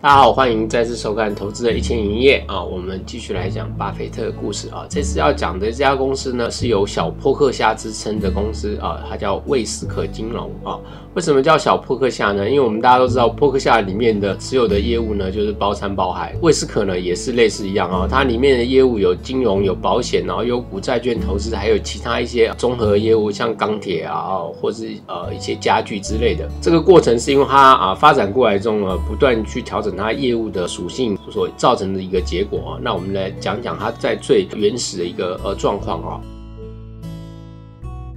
大家好，欢迎再次收看《投资的一千营业》啊，我们继续来讲巴菲特的故事啊。这次要讲的这家公司呢，是有小扑克虾之称的公司啊，它叫魏斯可金融啊。为什么叫小扑克虾呢？因为我们大家都知道，扑克虾里面的持有的业务呢，就是包山包海。魏斯可呢，也是类似一样啊，它里面的业务有金融、有保险，然后有股债券投资，还有其他一些综合业务，像钢铁啊，或是呃一些家具之类的。这个过程是因为它啊发展过来中呢，不断去调整它业务的属性所造成的一个结果啊。那我们来讲讲它在最原始的一个呃状况啊。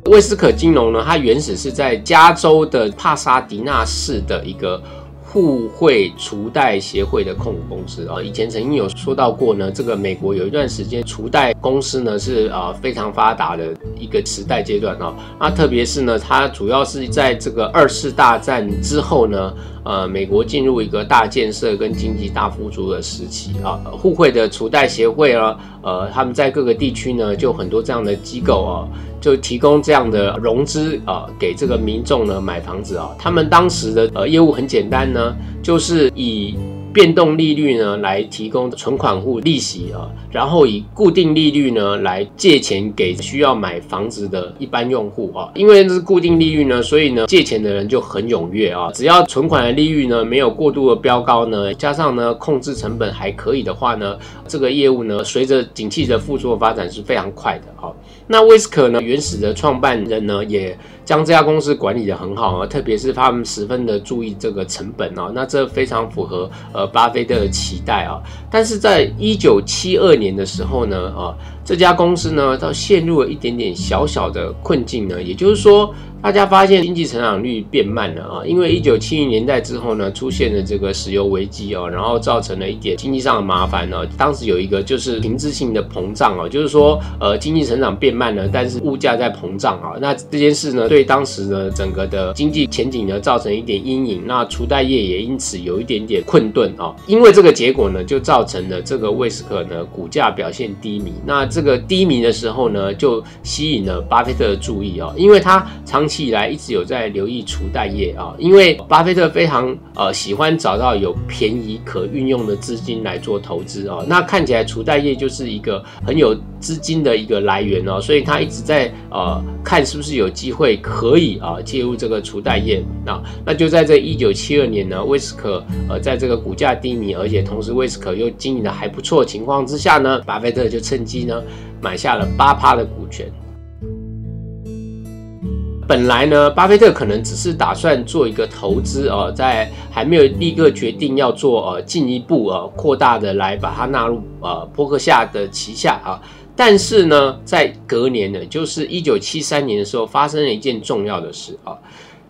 威斯可金融呢，它原始是在加州的帕萨迪纳市的一个互惠储贷协会的控股公司啊。以前曾经有说到过呢，这个美国有一段时间储贷公司呢是啊非常发达的一个时代阶段啊。那特别是呢，它主要是在这个二次大战之后呢，呃，美国进入一个大建设跟经济大复苏的时期啊。互惠的储贷协会啊，呃，他们在各个地区呢就很多这样的机构啊。就提供这样的融资啊，给这个民众呢买房子啊。他们当时的呃业务很简单呢，就是以变动利率呢来提供存款户利息啊，然后以固定利率呢来借钱给需要买房子的一般用户啊。因为这是固定利率呢，所以呢借钱的人就很踊跃啊。只要存款的利率呢没有过度的飙高呢，加上呢控制成本还可以的话呢，这个业务呢随着景气的复苏的发展是非常快的啊。那威斯可呢？原始的创办人呢，也将这家公司管理的很好啊，特别是他们十分的注意这个成本啊，那这非常符合呃巴菲特的期待啊。但是在一九七二年的时候呢，啊，这家公司呢，它陷入了一点点小小的困境呢，也就是说。大家发现经济成长率变慢了啊，因为一九七零年代之后呢，出现了这个石油危机哦，然后造成了一点经济上的麻烦呢。当时有一个就是停滞性的膨胀哦，就是说呃经济成长变慢了，但是物价在膨胀啊。那这件事呢，对当时呢整个的经济前景呢造成一点阴影，那储贷业也因此有一点点困顿啊。因为这个结果呢，就造成了这个威斯克呢股价表现低迷。那这个低迷的时候呢，就吸引了巴菲特的注意啊，因为他长。期以来一直有在留意储贷业啊，因为巴菲特非常呃喜欢找到有便宜可运用的资金来做投资啊。那看起来储贷业就是一个很有资金的一个来源哦，所以他一直在呃看是不是有机会可以啊介入这个储贷业啊。那就在这一九七二年呢，威斯可呃在这个股价低迷，而且同时威斯可又经营的还不错情况之下呢，巴菲特就趁机呢买下了八趴的股权。本来呢，巴菲特可能只是打算做一个投资啊，在还没有立刻决定要做呃进一步呃扩大的来把它纳入呃波克夏的旗下啊。但是呢，在隔年呢，就是一九七三年的时候，发生了一件重要的事啊。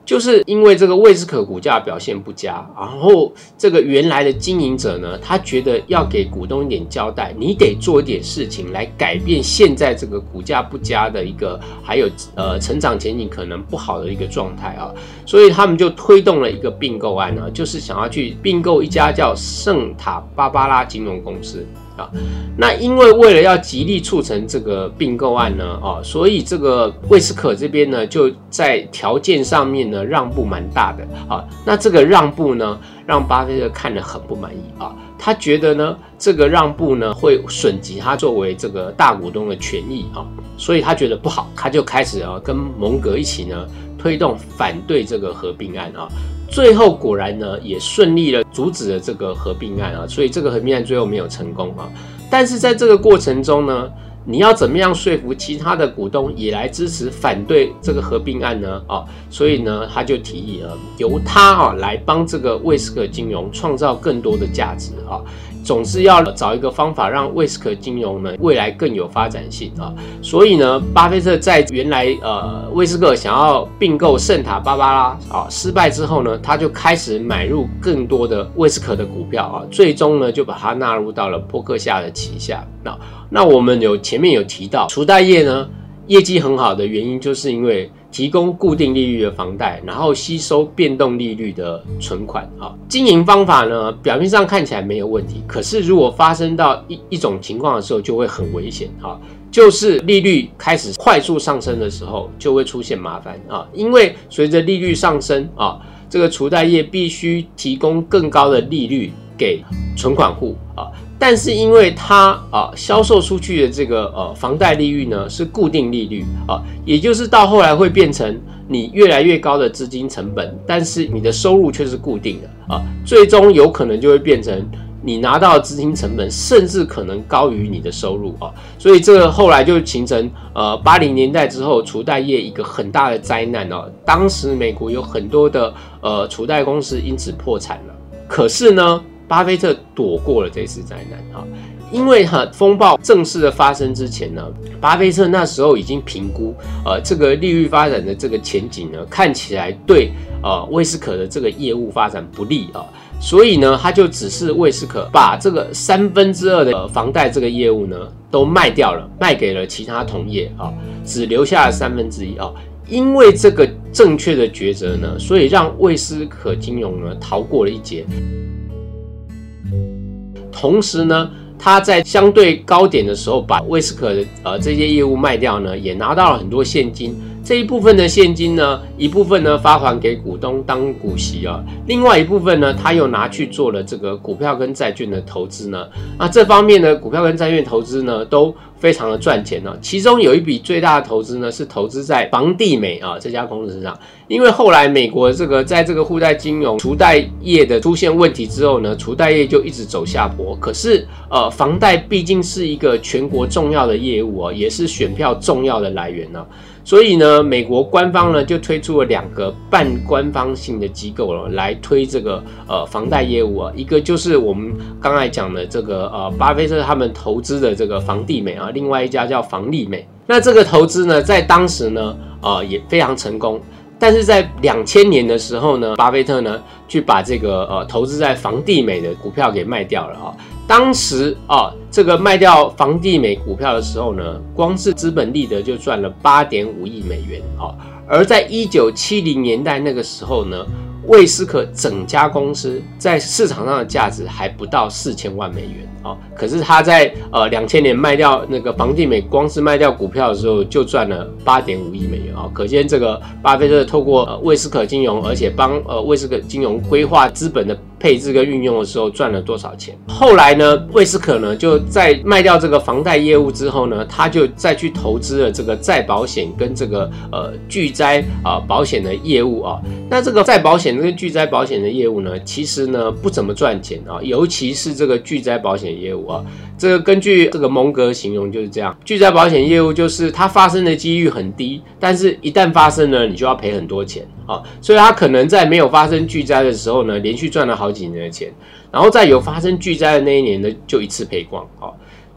就是因为这个魏斯可股价表现不佳，然后这个原来的经营者呢，他觉得要给股东一点交代，你得做一点事情来改变现在这个股价不佳的一个，还有呃成长前景可能不好的一个状态啊，所以他们就推动了一个并购案呢，就是想要去并购一家叫圣塔芭芭拉金融公司。那因为为了要极力促成这个并购案呢，哦，所以这个魏斯可这边呢就在条件上面呢让步蛮大的啊。那这个让步呢，让巴菲特看得很不满意啊。他觉得呢，这个让步呢会损及他作为这个大股东的权益啊，所以他觉得不好，他就开始啊跟蒙格一起呢推动反对这个合并案啊。最后果然呢，也顺利的阻止了这个合并案啊，所以这个合并案最后没有成功啊。但是在这个过程中呢，你要怎么样说服其他的股东也来支持反对这个合并案呢？啊，所以呢，他就提议了由他啊来帮这个威斯克金融创造更多的价值啊。总是要找一个方法让威斯克金融呢未来更有发展性啊，所以呢，巴菲特在原来呃威斯克想要并购圣塔芭芭拉啊失败之后呢，他就开始买入更多的威斯克的股票啊，最终呢就把它纳入到了伯克夏的旗下。那那我们有前面有提到，储贷业呢业绩很好的原因，就是因为。提供固定利率的房贷，然后吸收变动利率的存款啊。经营方法呢，表面上看起来没有问题，可是如果发生到一一种情况的时候，就会很危险啊。就是利率开始快速上升的时候，就会出现麻烦啊。因为随着利率上升啊，这个储贷业必须提供更高的利率。给存款户啊。但是因为它啊销售出去的这个呃房贷利率呢是固定利率啊，也就是到后来会变成你越来越高的资金成本，但是你的收入却是固定的啊，最终有可能就会变成。你拿到资金成本甚至可能高于你的收入啊，所以这个后来就形成呃八零年代之后储贷业一个很大的灾难哦。当时美国有很多的呃储贷公司因此破产了，可是呢，巴菲特躲过了这次灾难啊，因为哈风暴正式的发生之前呢，巴菲特那时候已经评估呃这个利率发展的这个前景呢，看起来对呃威斯可的这个业务发展不利啊。所以呢，他就只是威斯可把这个三分之二的房贷这个业务呢都卖掉了，卖给了其他同业啊，只留下了三分之一啊。因为这个正确的抉择呢，所以让威斯可金融呢逃过了一劫。同时呢，他在相对高点的时候把威斯克的呃这些业务卖掉呢，也拿到了很多现金。这一部分的现金呢，一部分呢发还给股东当股息啊，另外一部分呢，他又拿去做了这个股票跟债券的投资呢。那这方面呢，股票跟债券投资呢，都非常的赚钱呢。其中有一笔最大的投资呢，是投资在房地美啊这家公司上，因为后来美国这个在这个互贷金融除贷业的出现问题之后呢，除贷业就一直走下坡。可是呃，房贷毕竟是一个全国重要的业务啊，也是选票重要的来源呢。所以呢，美国官方呢就推出了两个半官方性的机构了，来推这个呃房贷业务啊。一个就是我们刚才讲的这个呃巴菲特他们投资的这个房地美啊，另外一家叫房利美。那这个投资呢，在当时呢呃也非常成功。但是在两千年的时候呢，巴菲特呢去把这个呃投资在房地美的股票给卖掉了啊。当时啊，这个卖掉房地美股票的时候呢，光是资本利得就赚了八点五亿美元啊。而在一九七零年代那个时候呢，魏斯可整家公司在市场上的价值还不到四千万美元。哦，可是他在呃两千年卖掉那个房地美，光是卖掉股票的时候就赚了八点五亿美元啊！可见这个巴菲特透过呃魏斯可金融，而且帮呃魏斯可金融规划资本的配置跟运用的时候赚了多少钱？后来呢，魏斯可呢就在卖掉这个房贷业务之后呢，他就再去投资了这个再保险跟这个呃巨灾啊保险的业务啊。那这个再保险跟巨灾保险的业务呢，其实呢不怎么赚钱啊，尤其是这个巨灾保险。业务啊，这个根据这个蒙格形容就是这样。巨灾保险业务就是它发生的几率很低，但是一旦发生了，你就要赔很多钱啊。所以他可能在没有发生巨灾的时候呢，连续赚了好几年的钱，然后在有发生巨灾的那一年呢，就一次赔光啊。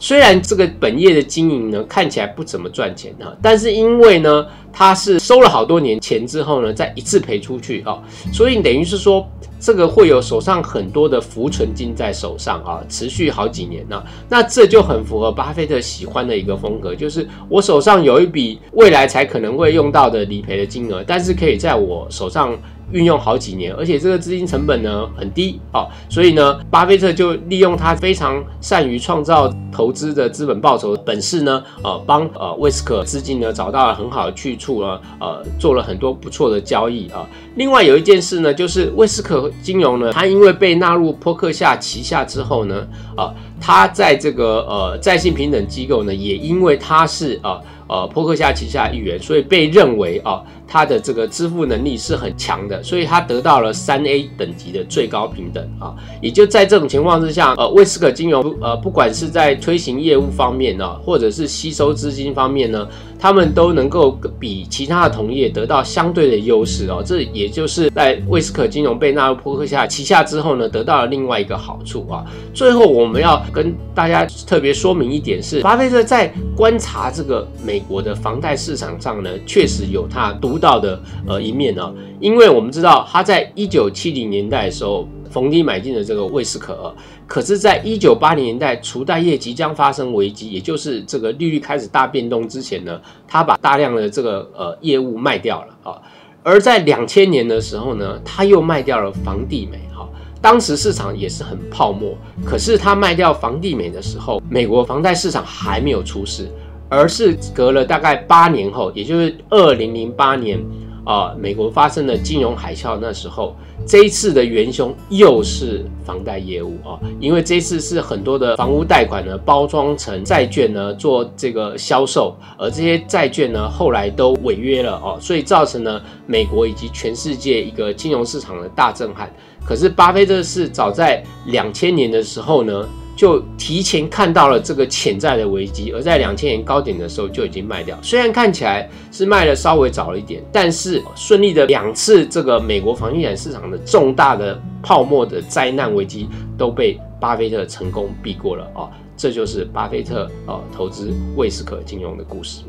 虽然这个本业的经营呢看起来不怎么赚钱哈，但是因为呢它是收了好多年钱之后呢，再一次赔出去啊，所以等于是说这个会有手上很多的浮存金在手上啊，持续好几年呢，那这就很符合巴菲特喜欢的一个风格，就是我手上有一笔未来才可能会用到的理赔的金额，但是可以在我手上。运用好几年，而且这个资金成本呢很低啊，所以呢，巴菲特就利用他非常善于创造投资的资本报酬本事呢，呃，帮呃威斯克资金呢找到了很好的去处呢，呃，做了很多不错的交易啊。另外有一件事呢，就是威斯克金融呢，它因为被纳入波克夏旗下之后呢，啊，它在这个呃在信平等机构呢，也因为它是啊。呃，波克夏旗下一员，所以被认为啊，他的这个支付能力是很强的，所以他得到了三 A 等级的最高平等啊。也就在这种情况之下，呃，威斯克金融呃，不管是在推行业务方面呢，或者是吸收资金方面呢。他们都能够比其他的同业得到相对的优势哦，这也就是在威斯克金融被纳入波克夏旗下之后呢，得到了另外一个好处啊。最后我们要跟大家特别说明一点是，巴菲特在观察这个美国的房贷市场上呢，确实有他独到的呃一面啊，因为我们知道他在一九七零年代的时候。逢低买进的这个魏斯可，可是，在一九八零年代储贷业即将发生危机，也就是这个利率开始大变动之前呢，他把大量的这个呃业务卖掉了啊。而在两千年的时候呢，他又卖掉了房地美哈。当时市场也是很泡沫，可是他卖掉房地美的时候，美国房贷市场还没有出事，而是隔了大概八年后，也就是二零零八年。啊，美国发生了金融海啸，那时候这一次的元凶又是房贷业务啊，因为这次是很多的房屋贷款呢包装成债券呢做这个销售，而这些债券呢后来都违约了哦，所以造成了美国以及全世界一个金融市场的大震撼。可是巴菲特是早在两千年的时候呢。就提前看到了这个潜在的危机，而在两千年高点的时候就已经卖掉。虽然看起来是卖的稍微早了一点，但是顺利的两次这个美国房地产市场的重大的泡沫的灾难危机都被巴菲特成功避过了哦！这就是巴菲特哦投资威斯可金融的故事。